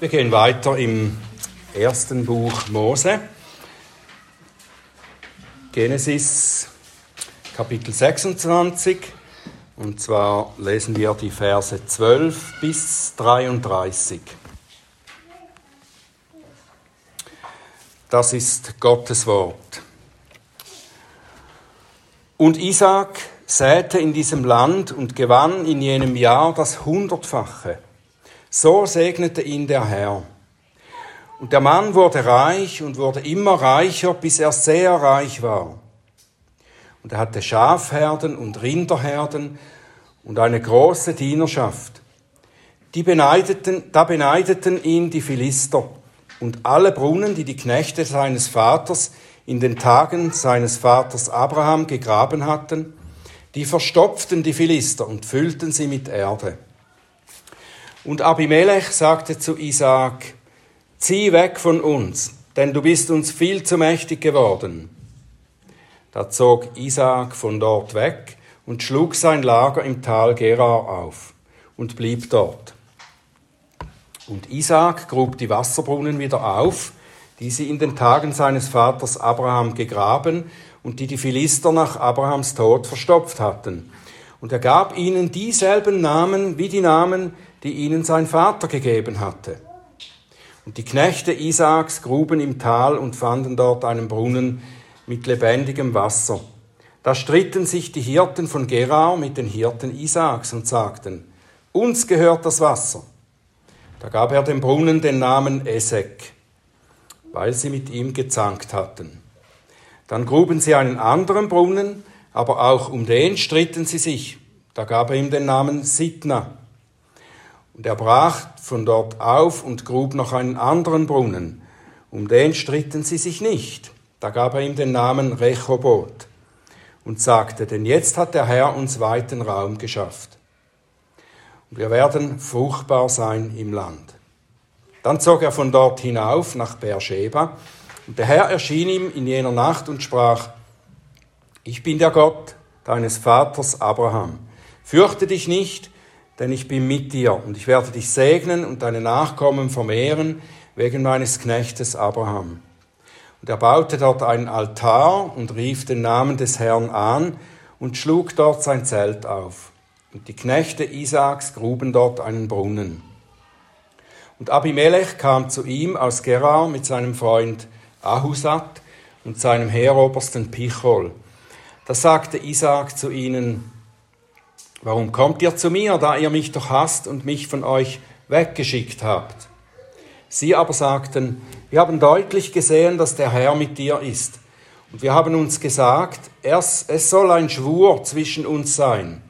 Wir gehen weiter im ersten Buch Mose. Genesis Kapitel 26. Und zwar lesen wir die Verse 12 bis 33. Das ist Gottes Wort. Und Isaac säte in diesem Land und gewann in jenem Jahr das Hundertfache. So segnete ihn der Herr. Und der Mann wurde reich und wurde immer reicher, bis er sehr reich war. Und er hatte Schafherden und Rinderherden und eine große Dienerschaft. Die beneideten, da beneideten ihn die Philister und alle Brunnen, die die Knechte seines Vaters in den Tagen seines Vaters Abraham gegraben hatten, die verstopften die Philister und füllten sie mit Erde. Und Abimelech sagte zu Isaak, zieh weg von uns, denn du bist uns viel zu mächtig geworden. Da zog Isaak von dort weg und schlug sein Lager im Tal Gerar auf und blieb dort. Und Isaak grub die Wasserbrunnen wieder auf, die sie in den Tagen seines Vaters Abraham gegraben und die die Philister nach Abrahams Tod verstopft hatten. Und er gab ihnen dieselben Namen wie die Namen, die ihnen sein Vater gegeben hatte. Und die Knechte Isaaks gruben im Tal und fanden dort einen Brunnen mit lebendigem Wasser. Da stritten sich die Hirten von Gerar mit den Hirten Isaaks und sagten, uns gehört das Wasser. Da gab er dem Brunnen den Namen Esek, weil sie mit ihm gezankt hatten. Dann gruben sie einen anderen Brunnen, aber auch um den stritten sie sich. Da gab er ihm den Namen Sitna. Und er brach von dort auf und grub noch einen anderen Brunnen. Um den stritten sie sich nicht. Da gab er ihm den Namen Rechobot und sagte, denn jetzt hat der Herr uns weiten Raum geschafft und wir werden fruchtbar sein im Land. Dann zog er von dort hinauf nach Beersheba, und der Herr erschien ihm in jener Nacht und sprach, ich bin der Gott deines Vaters Abraham. Fürchte dich nicht, denn ich bin mit dir, und ich werde dich segnen und deine Nachkommen vermehren wegen meines Knechtes Abraham. Und er baute dort einen Altar und rief den Namen des Herrn an und schlug dort sein Zelt auf. Und die Knechte Isaaks gruben dort einen Brunnen. Und Abimelech kam zu ihm aus Gerar mit seinem Freund Ahusat und seinem Heerobersten Pichol. Da sagte Isaak zu ihnen, Warum kommt ihr zu mir, da ihr mich doch hasst und mich von euch weggeschickt habt? Sie aber sagten, wir haben deutlich gesehen, dass der Herr mit dir ist. Und wir haben uns gesagt, es soll ein Schwur zwischen uns sein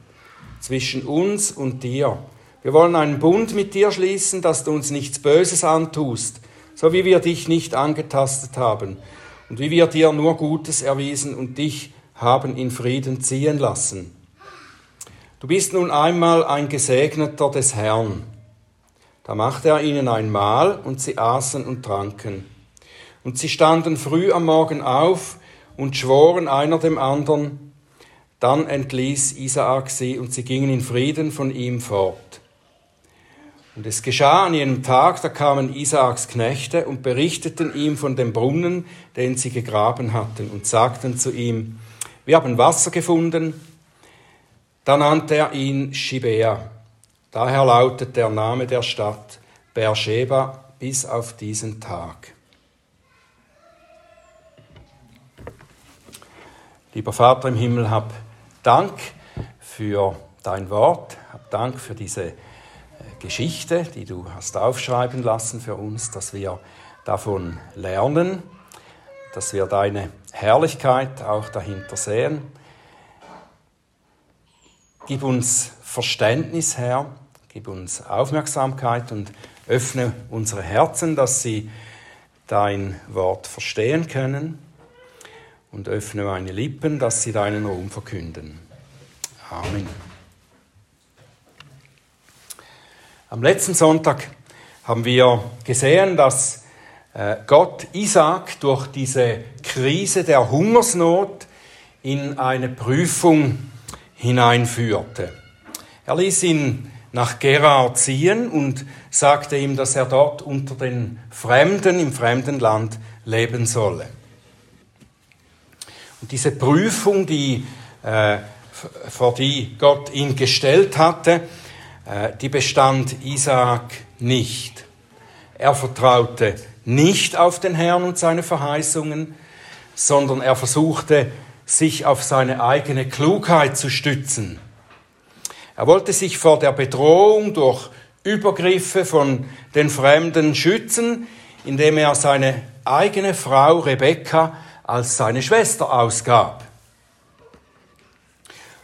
zwischen uns und dir. Wir wollen einen Bund mit dir schließen, dass du uns nichts Böses antust, so wie wir dich nicht angetastet haben und wie wir dir nur Gutes erwiesen und dich haben in Frieden ziehen lassen. Du bist nun einmal ein Gesegneter des Herrn. Da machte er ihnen ein Mahl und sie aßen und tranken. Und sie standen früh am Morgen auf und schworen einer dem anderen, dann entließ Isaak sie und sie gingen in Frieden von ihm fort. Und es geschah an jenem Tag, da kamen Isaaks Knechte und berichteten ihm von dem Brunnen, den sie gegraben hatten, und sagten zu ihm, wir haben Wasser gefunden. Da nannte er ihn Shibea. Daher lautet der Name der Stadt Beersheba bis auf diesen Tag. Lieber Vater im Himmel, hab Dank für dein Wort, hab Dank für diese äh, Geschichte, die du hast aufschreiben lassen für uns, dass wir davon lernen, dass wir deine Herrlichkeit auch dahinter sehen. Gib uns Verständnis, Herr, gib uns Aufmerksamkeit und öffne unsere Herzen, dass sie dein Wort verstehen können und öffne meine Lippen, dass sie deinen Ruhm verkünden. Amen. Am letzten Sonntag haben wir gesehen, dass äh, Gott Isaac durch diese Krise der Hungersnot in eine Prüfung hineinführte. Er ließ ihn nach Gerar ziehen und sagte ihm, dass er dort unter den Fremden im fremden Land leben solle. Und diese Prüfung, die, äh, vor die Gott ihn gestellt hatte, äh, die bestand Isaak nicht. Er vertraute nicht auf den Herrn und seine Verheißungen, sondern er versuchte, sich auf seine eigene Klugheit zu stützen. Er wollte sich vor der Bedrohung durch Übergriffe von den Fremden schützen, indem er seine eigene Frau Rebekka als seine Schwester ausgab.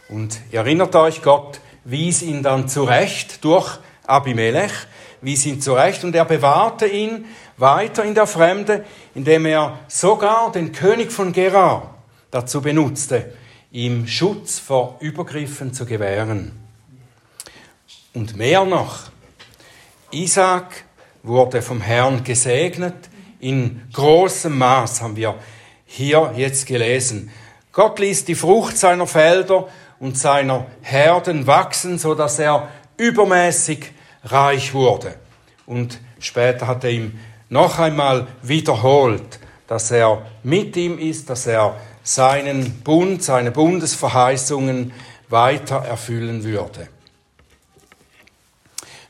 Und ihr erinnert euch, Gott wies ihn dann zurecht durch Abimelech, wies ihn zurecht und er bewahrte ihn weiter in der Fremde, indem er sogar den König von Gerar dazu benutzte, ihm Schutz vor Übergriffen zu gewähren. Und mehr noch, Isaac wurde vom Herrn gesegnet in großem Maß, haben wir hier jetzt gelesen. Gott ließ die Frucht seiner Felder und seiner Herden wachsen, so dass er übermäßig reich wurde. Und später hat er ihm noch einmal wiederholt, dass er mit ihm ist, dass er seinen Bund, seine Bundesverheißungen weiter erfüllen würde.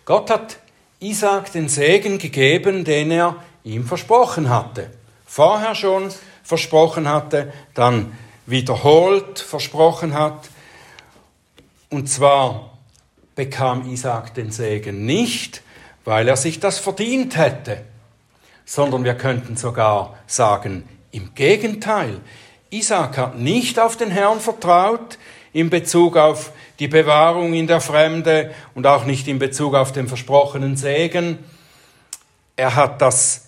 Gott hat Isaac den Segen gegeben, den er ihm versprochen hatte. Vorher schon versprochen hatte, dann wiederholt versprochen hat. Und zwar bekam Isaac den Segen nicht, weil er sich das verdient hätte, sondern wir könnten sogar sagen, im Gegenteil, Isaac hat nicht auf den Herrn vertraut in Bezug auf die Bewahrung in der Fremde und auch nicht in Bezug auf den versprochenen Segen. Er hat das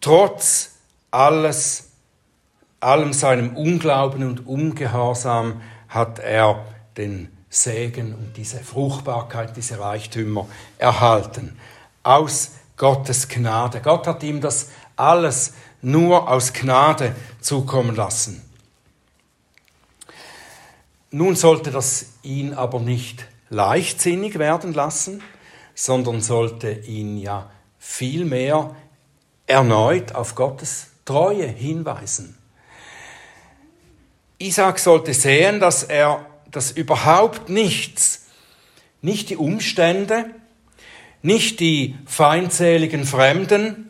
trotz alles, allem seinem Unglauben und Ungehorsam hat er den Segen und diese Fruchtbarkeit, diese Reichtümer erhalten. Aus Gottes Gnade. Gott hat ihm das alles nur aus Gnade zukommen lassen. Nun sollte das ihn aber nicht leichtsinnig werden lassen, sondern sollte ihn ja vielmehr erneut auf Gottes Treue hinweisen. Isaac sollte sehen, dass er dass überhaupt nichts, nicht die Umstände, nicht die feindseligen Fremden,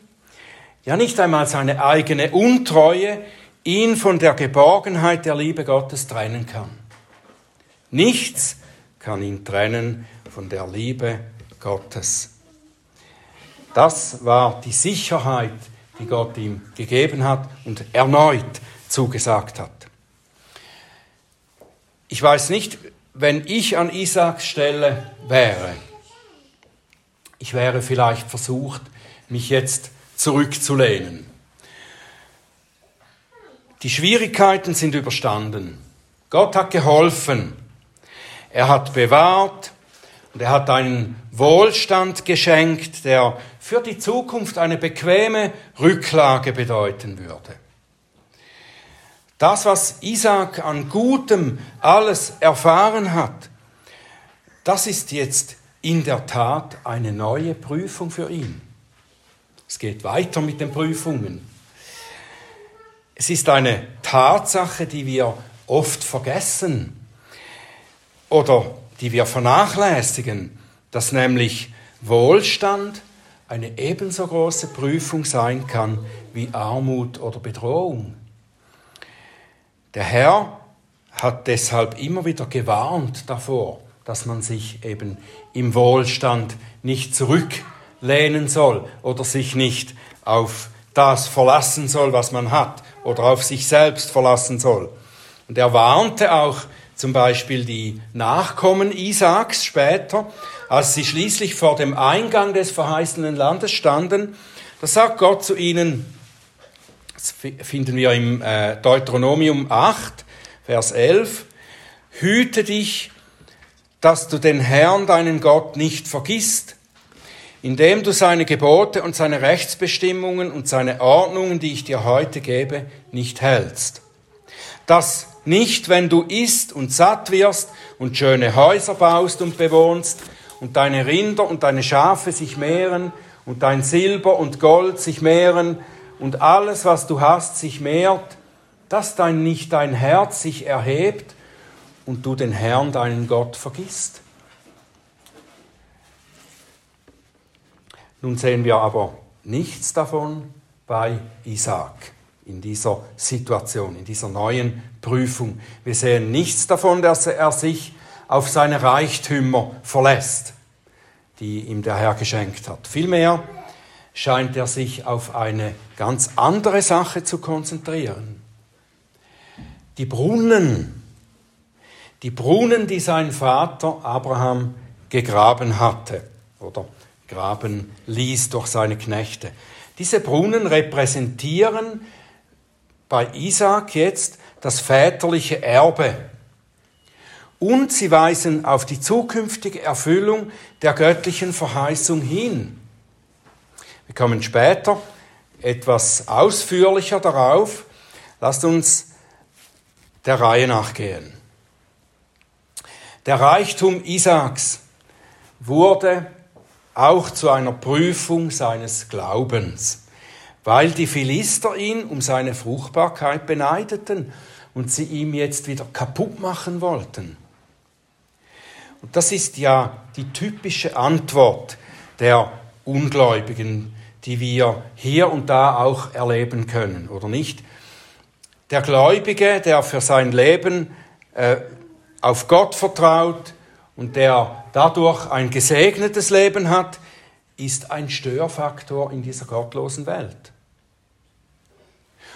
ja nicht einmal seine eigene Untreue ihn von der Geborgenheit der Liebe Gottes trennen kann. Nichts kann ihn trennen von der Liebe Gottes. Das war die Sicherheit, die Gott ihm gegeben hat und erneut zugesagt hat. Ich weiß nicht, wenn ich an Isaaks Stelle wäre, ich wäre vielleicht versucht, mich jetzt zurückzulehnen. Die Schwierigkeiten sind überstanden. Gott hat geholfen. Er hat bewahrt und er hat einen Wohlstand geschenkt, der für die Zukunft eine bequeme Rücklage bedeuten würde. Das, was Isaac an Gutem alles erfahren hat, das ist jetzt in der Tat eine neue Prüfung für ihn. Es geht weiter mit den Prüfungen. Es ist eine Tatsache, die wir oft vergessen oder die wir vernachlässigen, dass nämlich Wohlstand eine ebenso große Prüfung sein kann wie Armut oder Bedrohung. Der Herr hat deshalb immer wieder gewarnt davor, dass man sich eben im Wohlstand nicht zurücklehnen soll oder sich nicht auf das verlassen soll, was man hat oder auf sich selbst verlassen soll. Und er warnte auch zum Beispiel die Nachkommen Isaaks später, als sie schließlich vor dem Eingang des verheißenen Landes standen. Da sagt Gott zu ihnen, das finden wir im äh, Deuteronomium 8, Vers 11. Hüte dich, dass du den Herrn, deinen Gott, nicht vergisst, indem du seine Gebote und seine Rechtsbestimmungen und seine Ordnungen, die ich dir heute gebe, nicht hältst. Dass nicht, wenn du isst und satt wirst und schöne Häuser baust und bewohnst und deine Rinder und deine Schafe sich mehren und dein Silber und Gold sich mehren und alles, was du hast, sich mehrt, dass dein nicht dein Herz sich erhebt und du den Herrn, deinen Gott, vergisst. Nun sehen wir aber nichts davon bei Isaac in dieser Situation, in dieser neuen Prüfung. Wir sehen nichts davon, dass er sich auf seine Reichtümer verlässt, die ihm der Herr geschenkt hat. Vielmehr scheint er sich auf eine ganz andere Sache zu konzentrieren. Die Brunnen, die Brunnen, die sein Vater Abraham gegraben hatte oder graben ließ durch seine Knechte. Diese Brunnen repräsentieren bei Isaac jetzt das väterliche Erbe. Und sie weisen auf die zukünftige Erfüllung der göttlichen Verheißung hin. Wir kommen später etwas ausführlicher darauf. Lasst uns der Reihe nachgehen. Der Reichtum Isaaks wurde auch zu einer Prüfung seines Glaubens weil die Philister ihn um seine Fruchtbarkeit beneideten und sie ihm jetzt wieder kaputt machen wollten. Und das ist ja die typische Antwort der Ungläubigen, die wir hier und da auch erleben können, oder nicht? Der Gläubige, der für sein Leben äh, auf Gott vertraut und der dadurch ein gesegnetes Leben hat, ist ein Störfaktor in dieser gottlosen Welt.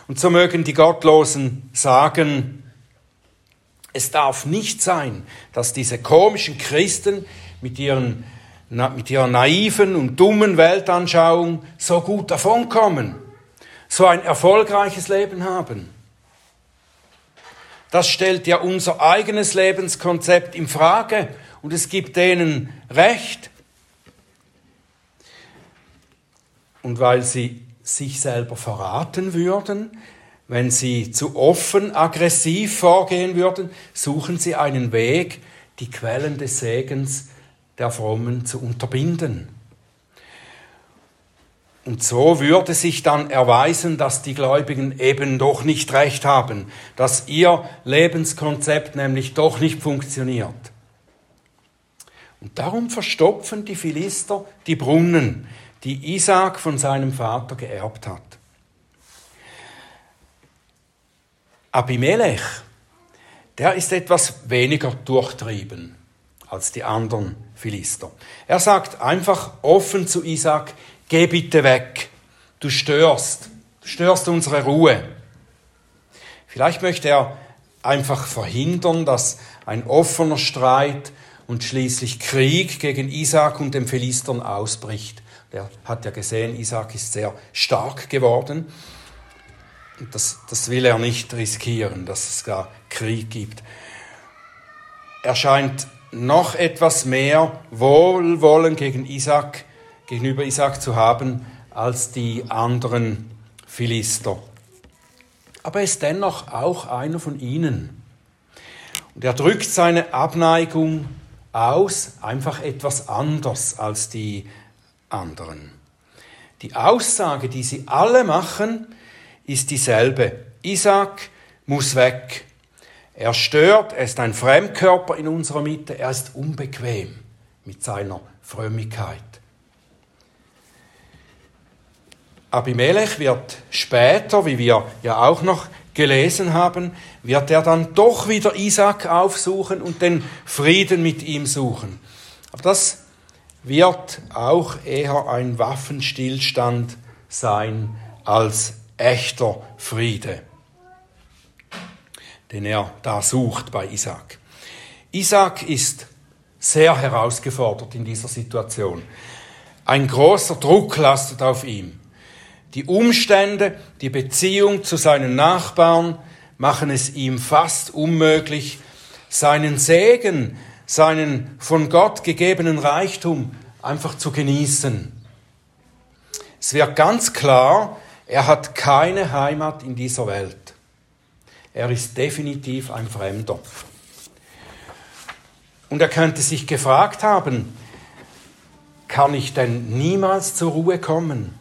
Und so mögen die Gottlosen sagen, es darf nicht sein, dass diese komischen Christen mit, ihren, mit ihrer naiven und dummen Weltanschauung so gut davonkommen, so ein erfolgreiches Leben haben. Das stellt ja unser eigenes Lebenskonzept in Frage und es gibt denen Recht. Und weil sie sich selber verraten würden, wenn sie zu offen aggressiv vorgehen würden, suchen sie einen Weg, die Quellen des Segens der Frommen zu unterbinden. Und so würde sich dann erweisen, dass die Gläubigen eben doch nicht recht haben, dass ihr Lebenskonzept nämlich doch nicht funktioniert. Und darum verstopfen die Philister die Brunnen, die Isaac von seinem Vater geerbt hat. Abimelech, der ist etwas weniger durchtrieben als die anderen Philister. Er sagt einfach offen zu Isaac, geh bitte weg, du störst, du störst unsere Ruhe. Vielleicht möchte er einfach verhindern, dass ein offener Streit und schließlich Krieg gegen Isaac und den Philistern ausbricht. Der hat ja gesehen, Isaac ist sehr stark geworden. Und das, das will er nicht riskieren, dass es gar Krieg gibt. Er scheint noch etwas mehr Wohlwollen gegen Isaac, gegenüber Isaac zu haben als die anderen Philister. Aber er ist dennoch auch einer von ihnen. Und er drückt seine Abneigung aus, einfach etwas anders als die anderen. Die Aussage, die sie alle machen, ist dieselbe. Isaac muss weg. Er stört, er ist ein Fremdkörper in unserer Mitte, er ist unbequem mit seiner Frömmigkeit. Abimelech wird später, wie wir ja auch noch gelesen haben, wird er dann doch wieder Isaac aufsuchen und den Frieden mit ihm suchen. Aber das wird auch eher ein Waffenstillstand sein als echter Friede, den er da sucht bei Isaac. Isaac ist sehr herausgefordert in dieser Situation. Ein großer Druck lastet auf ihm. Die Umstände, die Beziehung zu seinen Nachbarn machen es ihm fast unmöglich, seinen Segen seinen von Gott gegebenen Reichtum einfach zu genießen. Es wird ganz klar, er hat keine Heimat in dieser Welt. Er ist definitiv ein Fremder. Und er könnte sich gefragt haben, kann ich denn niemals zur Ruhe kommen?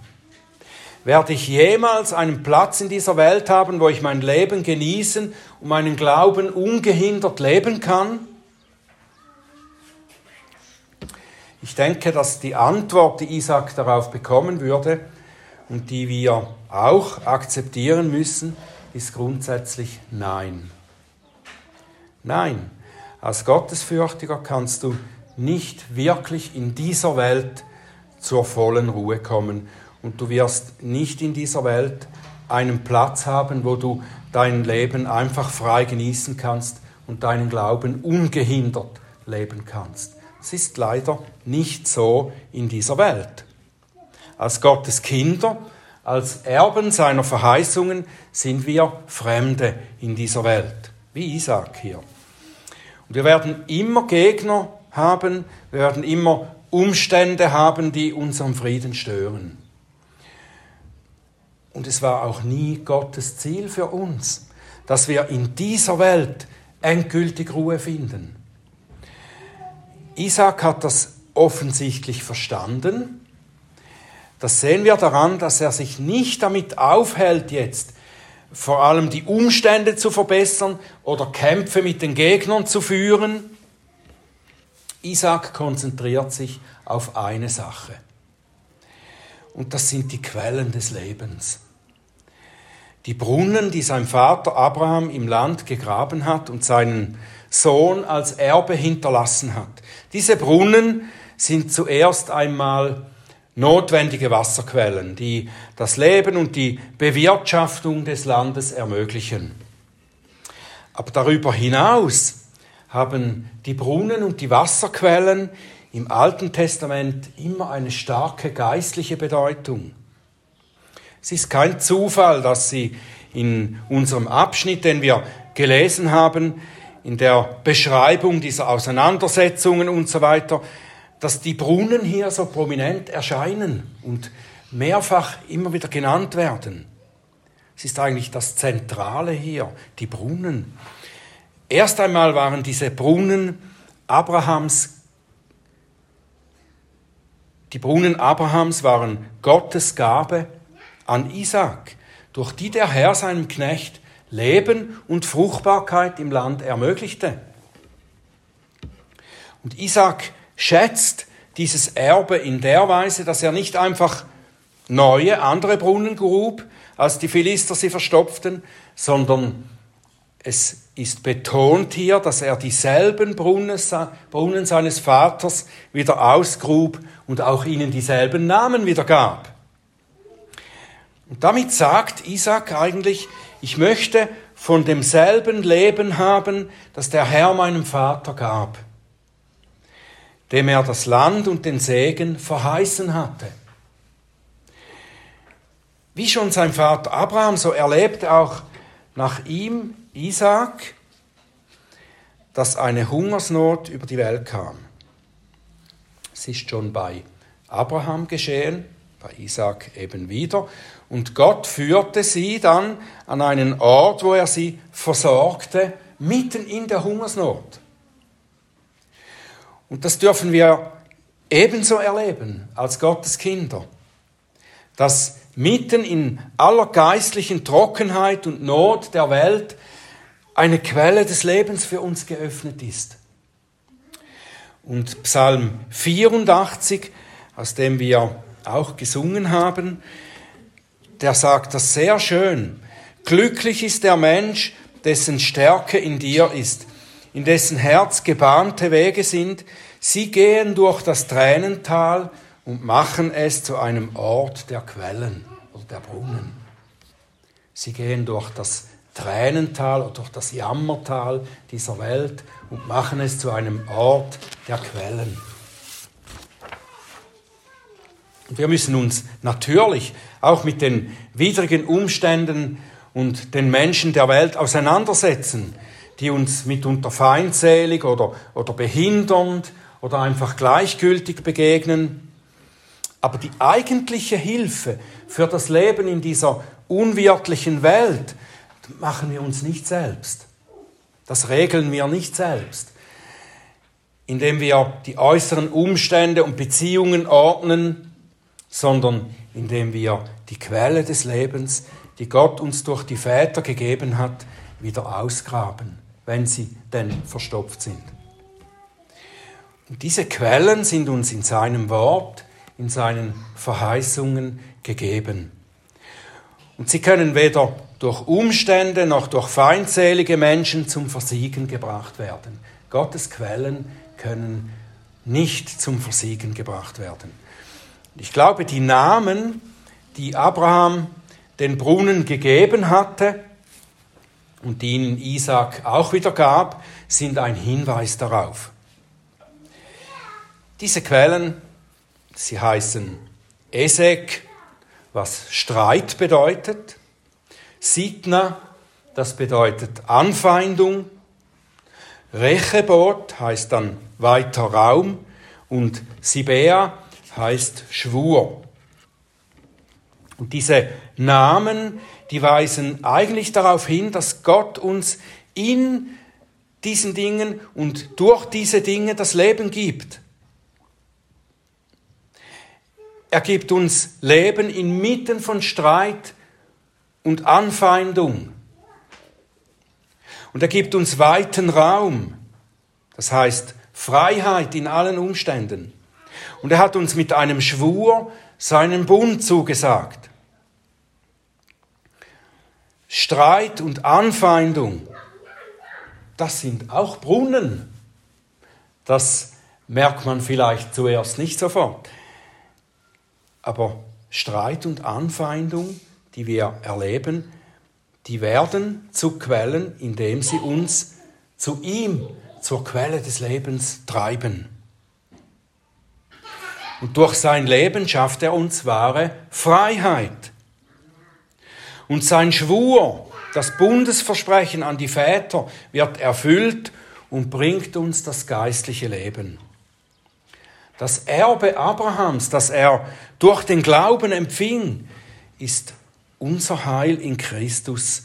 Werde ich jemals einen Platz in dieser Welt haben, wo ich mein Leben genießen und meinen Glauben ungehindert leben kann? Ich denke, dass die Antwort, die Isaac darauf bekommen würde und die wir auch akzeptieren müssen, ist grundsätzlich Nein. Nein, als Gottesfürchtiger kannst du nicht wirklich in dieser Welt zur vollen Ruhe kommen und du wirst nicht in dieser Welt einen Platz haben, wo du dein Leben einfach frei genießen kannst und deinen Glauben ungehindert leben kannst. Es ist leider nicht so in dieser Welt. Als Gottes Kinder, als Erben seiner Verheißungen sind wir Fremde in dieser Welt, wie Isaac hier. Und wir werden immer Gegner haben, wir werden immer Umstände haben, die unseren Frieden stören. Und es war auch nie Gottes Ziel für uns, dass wir in dieser Welt endgültig Ruhe finden. Isaac hat das offensichtlich verstanden. Das sehen wir daran, dass er sich nicht damit aufhält, jetzt vor allem die Umstände zu verbessern oder Kämpfe mit den Gegnern zu führen. Isaac konzentriert sich auf eine Sache. Und das sind die Quellen des Lebens die Brunnen, die sein Vater Abraham im Land gegraben hat und seinen Sohn als Erbe hinterlassen hat. Diese Brunnen sind zuerst einmal notwendige Wasserquellen, die das Leben und die Bewirtschaftung des Landes ermöglichen. Aber darüber hinaus haben die Brunnen und die Wasserquellen im Alten Testament immer eine starke geistliche Bedeutung. Es ist kein Zufall, dass sie in unserem Abschnitt, den wir gelesen haben, in der Beschreibung dieser Auseinandersetzungen und so weiter, dass die Brunnen hier so prominent erscheinen und mehrfach immer wieder genannt werden. Es ist eigentlich das Zentrale hier, die Brunnen. Erst einmal waren diese Brunnen Abrahams die Brunnen Abrahams waren Gottes Gabe an Isaac, durch die der Herr seinem Knecht Leben und Fruchtbarkeit im Land ermöglichte. Und Isaac schätzt dieses Erbe in der Weise, dass er nicht einfach neue, andere Brunnen grub, als die Philister sie verstopften, sondern es ist betont hier, dass er dieselben Brunnen, seines Vaters wieder ausgrub und auch ihnen dieselben Namen wieder gab. Und damit sagt Isaac eigentlich, ich möchte von demselben Leben haben, das der Herr meinem Vater gab, dem er das Land und den Segen verheißen hatte. Wie schon sein Vater Abraham, so erlebte auch nach ihm Isaac, dass eine Hungersnot über die Welt kam. Es ist schon bei Abraham geschehen, bei Isaac eben wieder. Und Gott führte sie dann an einen Ort, wo er sie versorgte, mitten in der Hungersnot. Und das dürfen wir ebenso erleben als Gottes Kinder, dass mitten in aller geistlichen Trockenheit und Not der Welt eine Quelle des Lebens für uns geöffnet ist. Und Psalm 84, aus dem wir auch gesungen haben, der sagt das sehr schön. Glücklich ist der Mensch, dessen Stärke in dir ist, in dessen Herz gebahnte Wege sind. Sie gehen durch das Tränental und machen es zu einem Ort der Quellen oder der Brunnen. Sie gehen durch das Tränental oder durch das Jammertal dieser Welt und machen es zu einem Ort der Quellen. Und wir müssen uns natürlich auch mit den widrigen Umständen und den Menschen der Welt auseinandersetzen, die uns mitunter feindselig oder, oder behindernd oder einfach gleichgültig begegnen. Aber die eigentliche Hilfe für das Leben in dieser unwirtlichen Welt machen wir uns nicht selbst. Das regeln wir nicht selbst. indem wir die äußeren Umstände und Beziehungen ordnen, sondern indem wir die Quelle des Lebens, die Gott uns durch die Väter gegeben hat, wieder ausgraben, wenn sie denn verstopft sind. Und diese Quellen sind uns in seinem Wort, in seinen Verheißungen gegeben. Und sie können weder durch Umstände noch durch feindselige Menschen zum Versiegen gebracht werden. Gottes Quellen können nicht zum Versiegen gebracht werden. Ich glaube, die Namen, die Abraham den Brunnen gegeben hatte und die ihnen Isaac auch wieder gab, sind ein Hinweis darauf. Diese Quellen, sie heißen Esek, was Streit bedeutet, Sitna, das bedeutet Anfeindung, Rechebot heißt dann weiter Raum und Sibea heißt Schwur. Und diese Namen, die weisen eigentlich darauf hin, dass Gott uns in diesen Dingen und durch diese Dinge das Leben gibt. Er gibt uns Leben inmitten von Streit und Anfeindung. Und er gibt uns weiten Raum. Das heißt Freiheit in allen Umständen. Und er hat uns mit einem Schwur seinen Bund zugesagt. Streit und Anfeindung, das sind auch Brunnen. Das merkt man vielleicht zuerst nicht sofort. Aber Streit und Anfeindung, die wir erleben, die werden zu Quellen, indem sie uns zu ihm, zur Quelle des Lebens treiben. Und durch sein Leben schafft er uns wahre Freiheit. Und sein Schwur, das Bundesversprechen an die Väter, wird erfüllt und bringt uns das geistliche Leben. Das Erbe Abrahams, das er durch den Glauben empfing, ist unser Heil in Christus,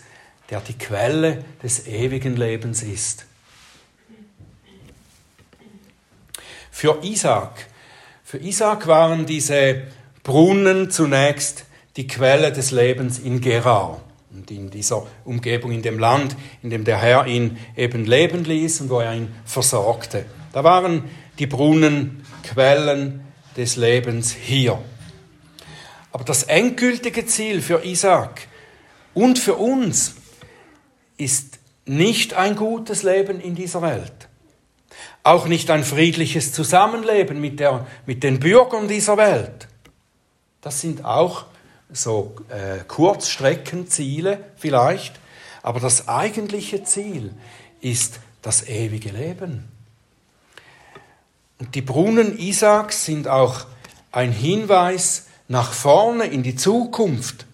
der die Quelle des ewigen Lebens ist. Für Isaac für Isaac waren diese Brunnen zunächst die Quelle des Lebens in Gerar und in dieser Umgebung, in dem Land, in dem der Herr ihn eben leben ließ und wo er ihn versorgte. Da waren die Brunnen Quellen des Lebens hier. Aber das endgültige Ziel für Isaac und für uns ist nicht ein gutes Leben in dieser Welt. Auch nicht ein friedliches Zusammenleben mit, der, mit den Bürgern dieser Welt. Das sind auch so äh, Kurzstreckenziele vielleicht, aber das eigentliche Ziel ist das ewige Leben. Und die Brunnen Isaaks sind auch ein Hinweis nach vorne in die Zukunft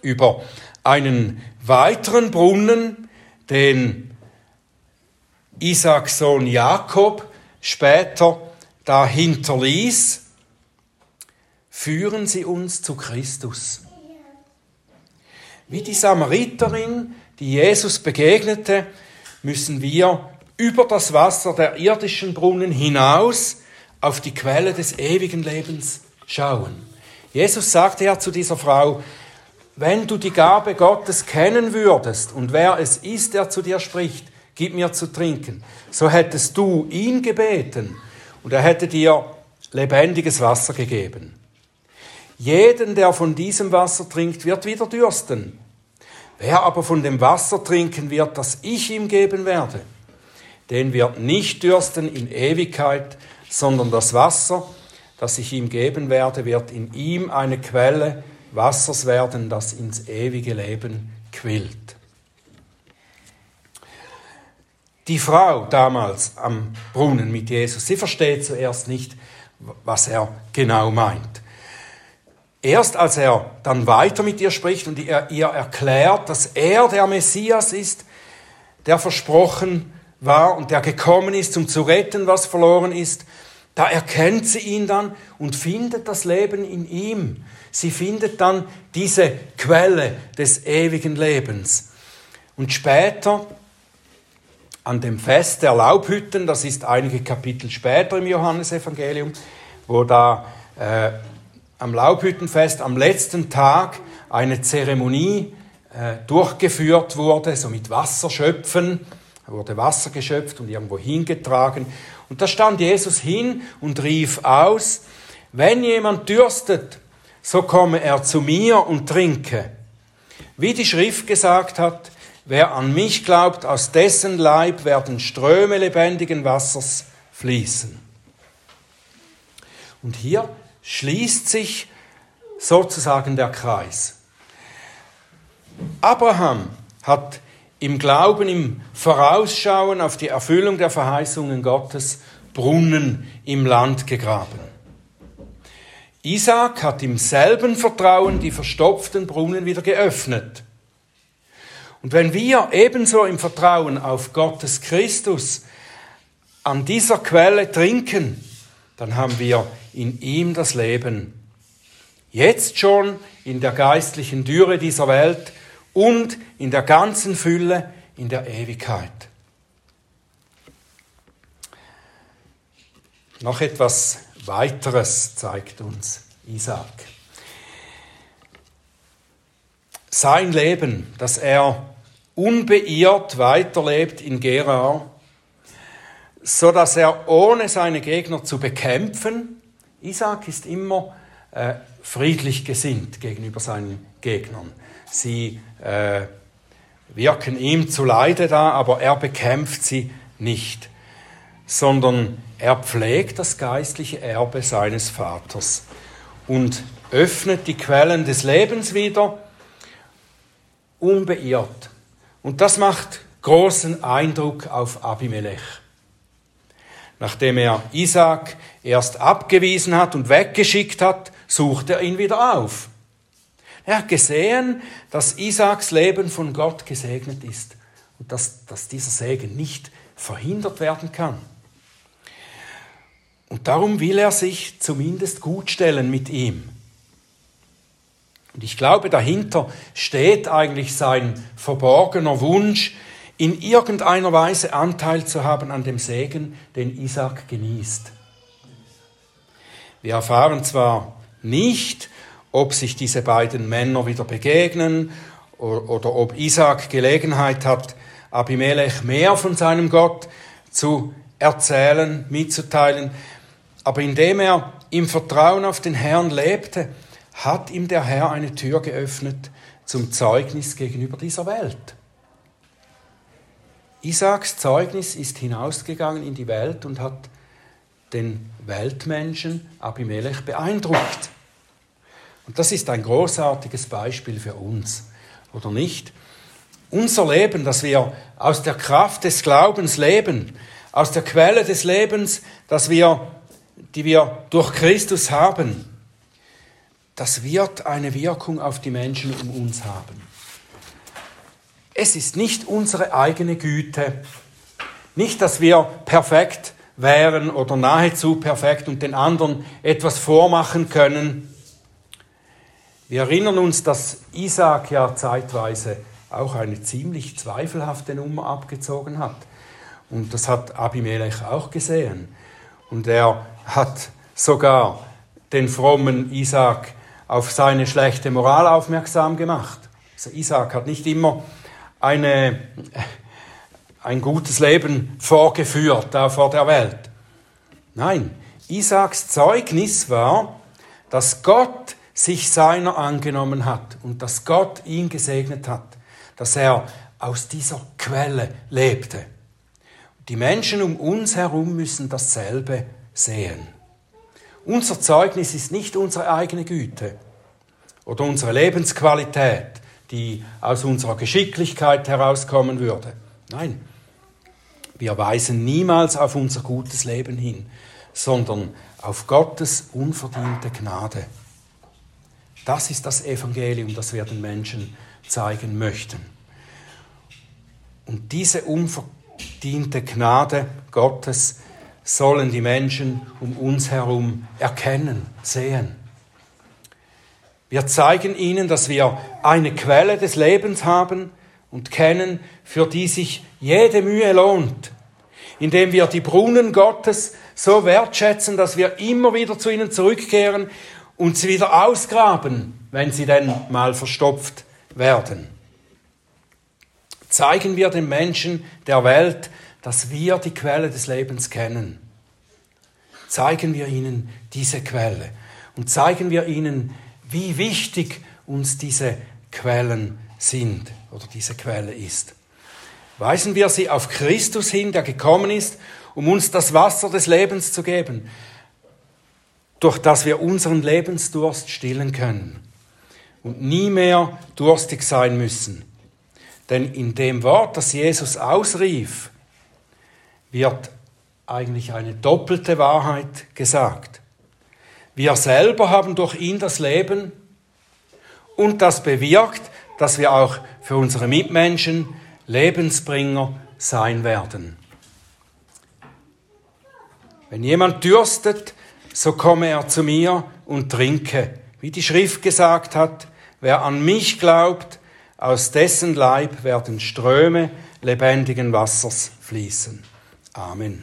über einen weiteren Brunnen, den Isaaks Sohn Jakob später da hinterließ, führen sie uns zu Christus. Wie die Samariterin, die Jesus begegnete, müssen wir über das Wasser der irdischen Brunnen hinaus auf die Quelle des ewigen Lebens schauen. Jesus sagte ja zu dieser Frau, wenn du die Gabe Gottes kennen würdest und wer es ist, der zu dir spricht, gib mir zu trinken. So hättest du ihn gebeten und er hätte dir lebendiges Wasser gegeben. Jeden, der von diesem Wasser trinkt, wird wieder dürsten. Wer aber von dem Wasser trinken wird, das ich ihm geben werde, den wird nicht dürsten in Ewigkeit, sondern das Wasser, das ich ihm geben werde, wird in ihm eine Quelle Wassers werden, das ins ewige Leben quillt. Die Frau damals am Brunnen mit Jesus, sie versteht zuerst nicht, was er genau meint. Erst als er dann weiter mit ihr spricht und ihr, ihr erklärt, dass er der Messias ist, der versprochen war und der gekommen ist, um zu retten, was verloren ist, da erkennt sie ihn dann und findet das Leben in ihm. Sie findet dann diese Quelle des ewigen Lebens. Und später an dem Fest der Laubhütten, das ist einige Kapitel später im Johannesevangelium, wo da äh, am Laubhüttenfest am letzten Tag eine Zeremonie äh, durchgeführt wurde, so mit Wasserschöpfen. Da wurde Wasser geschöpft und irgendwo hingetragen. Und da stand Jesus hin und rief aus, wenn jemand dürstet, so komme er zu mir und trinke. Wie die Schrift gesagt hat, wer an mich glaubt, aus dessen Leib werden Ströme lebendigen Wassers fließen. Und hier schließt sich sozusagen der Kreis. Abraham hat im Glauben, im Vorausschauen auf die Erfüllung der Verheißungen Gottes Brunnen im Land gegraben. Isaac hat im selben Vertrauen die verstopften Brunnen wieder geöffnet. Und wenn wir ebenso im Vertrauen auf Gottes Christus an dieser Quelle trinken, dann haben wir in ihm das Leben. Jetzt schon in der geistlichen Dürre dieser Welt und in der ganzen Fülle in der Ewigkeit. Noch etwas weiteres zeigt uns Isaac. Sein Leben, dass er unbeirrt weiterlebt in Gerar, so dass er ohne seine Gegner zu bekämpfen, Isaac ist immer äh, friedlich gesinnt gegenüber seinen Gegnern. Sie äh, wirken ihm zu Leide da, aber er bekämpft sie nicht, sondern er pflegt das geistliche Erbe seines Vaters und öffnet die Quellen des Lebens wieder, unbeirrt. Und das macht großen Eindruck auf Abimelech. Nachdem er Isaac erst abgewiesen hat und weggeschickt hat, sucht er ihn wieder auf. Er hat gesehen, dass Isaaks Leben von Gott gesegnet ist und dass, dass dieser Segen nicht verhindert werden kann. Und darum will er sich zumindest gutstellen mit ihm. Und ich glaube, dahinter steht eigentlich sein verborgener Wunsch, in irgendeiner Weise Anteil zu haben an dem Segen, den Isaac genießt. Wir erfahren zwar nicht, ob sich diese beiden Männer wieder begegnen oder ob Isaac Gelegenheit hat, Abimelech mehr von seinem Gott zu erzählen, mitzuteilen. Aber indem er im Vertrauen auf den Herrn lebte, hat ihm der Herr eine Tür geöffnet zum Zeugnis gegenüber dieser Welt. Isaaks Zeugnis ist hinausgegangen in die Welt und hat den Weltmenschen Abimelech beeindruckt. Und das ist ein großartiges Beispiel für uns, oder nicht? Unser Leben, das wir aus der Kraft des Glaubens leben, aus der Quelle des Lebens, das wir, die wir durch Christus haben, das wird eine Wirkung auf die Menschen um uns haben. Es ist nicht unsere eigene Güte, nicht, dass wir perfekt wären oder nahezu perfekt und den anderen etwas vormachen können, wir erinnern uns, dass Isaac ja zeitweise auch eine ziemlich zweifelhafte Nummer abgezogen hat. Und das hat Abimelech auch gesehen. Und er hat sogar den frommen Isaac auf seine schlechte Moral aufmerksam gemacht. Also Isaac hat nicht immer eine, ein gutes Leben vorgeführt da vor der Welt. Nein, Isaaks Zeugnis war, dass Gott sich seiner angenommen hat und dass Gott ihn gesegnet hat, dass er aus dieser Quelle lebte. Die Menschen um uns herum müssen dasselbe sehen. Unser Zeugnis ist nicht unsere eigene Güte oder unsere Lebensqualität, die aus unserer Geschicklichkeit herauskommen würde. Nein, wir weisen niemals auf unser gutes Leben hin, sondern auf Gottes unverdiente Gnade. Das ist das Evangelium, das wir den Menschen zeigen möchten. Und diese unverdiente Gnade Gottes sollen die Menschen um uns herum erkennen, sehen. Wir zeigen ihnen, dass wir eine Quelle des Lebens haben und kennen, für die sich jede Mühe lohnt, indem wir die Brunnen Gottes so wertschätzen, dass wir immer wieder zu ihnen zurückkehren und sie wieder ausgraben, wenn sie denn mal verstopft werden. Zeigen wir den Menschen der Welt, dass wir die Quelle des Lebens kennen. Zeigen wir ihnen diese Quelle und zeigen wir ihnen, wie wichtig uns diese Quellen sind oder diese Quelle ist. Weisen wir sie auf Christus hin, der gekommen ist, um uns das Wasser des Lebens zu geben, durch das wir unseren Lebensdurst stillen können und nie mehr durstig sein müssen. Denn in dem Wort, das Jesus ausrief, wird eigentlich eine doppelte Wahrheit gesagt. Wir selber haben durch ihn das Leben und das bewirkt, dass wir auch für unsere Mitmenschen Lebensbringer sein werden. Wenn jemand dürstet, so komme er zu mir und trinke. Wie die Schrift gesagt hat, wer an mich glaubt, aus dessen Leib werden Ströme lebendigen Wassers fließen. Amen.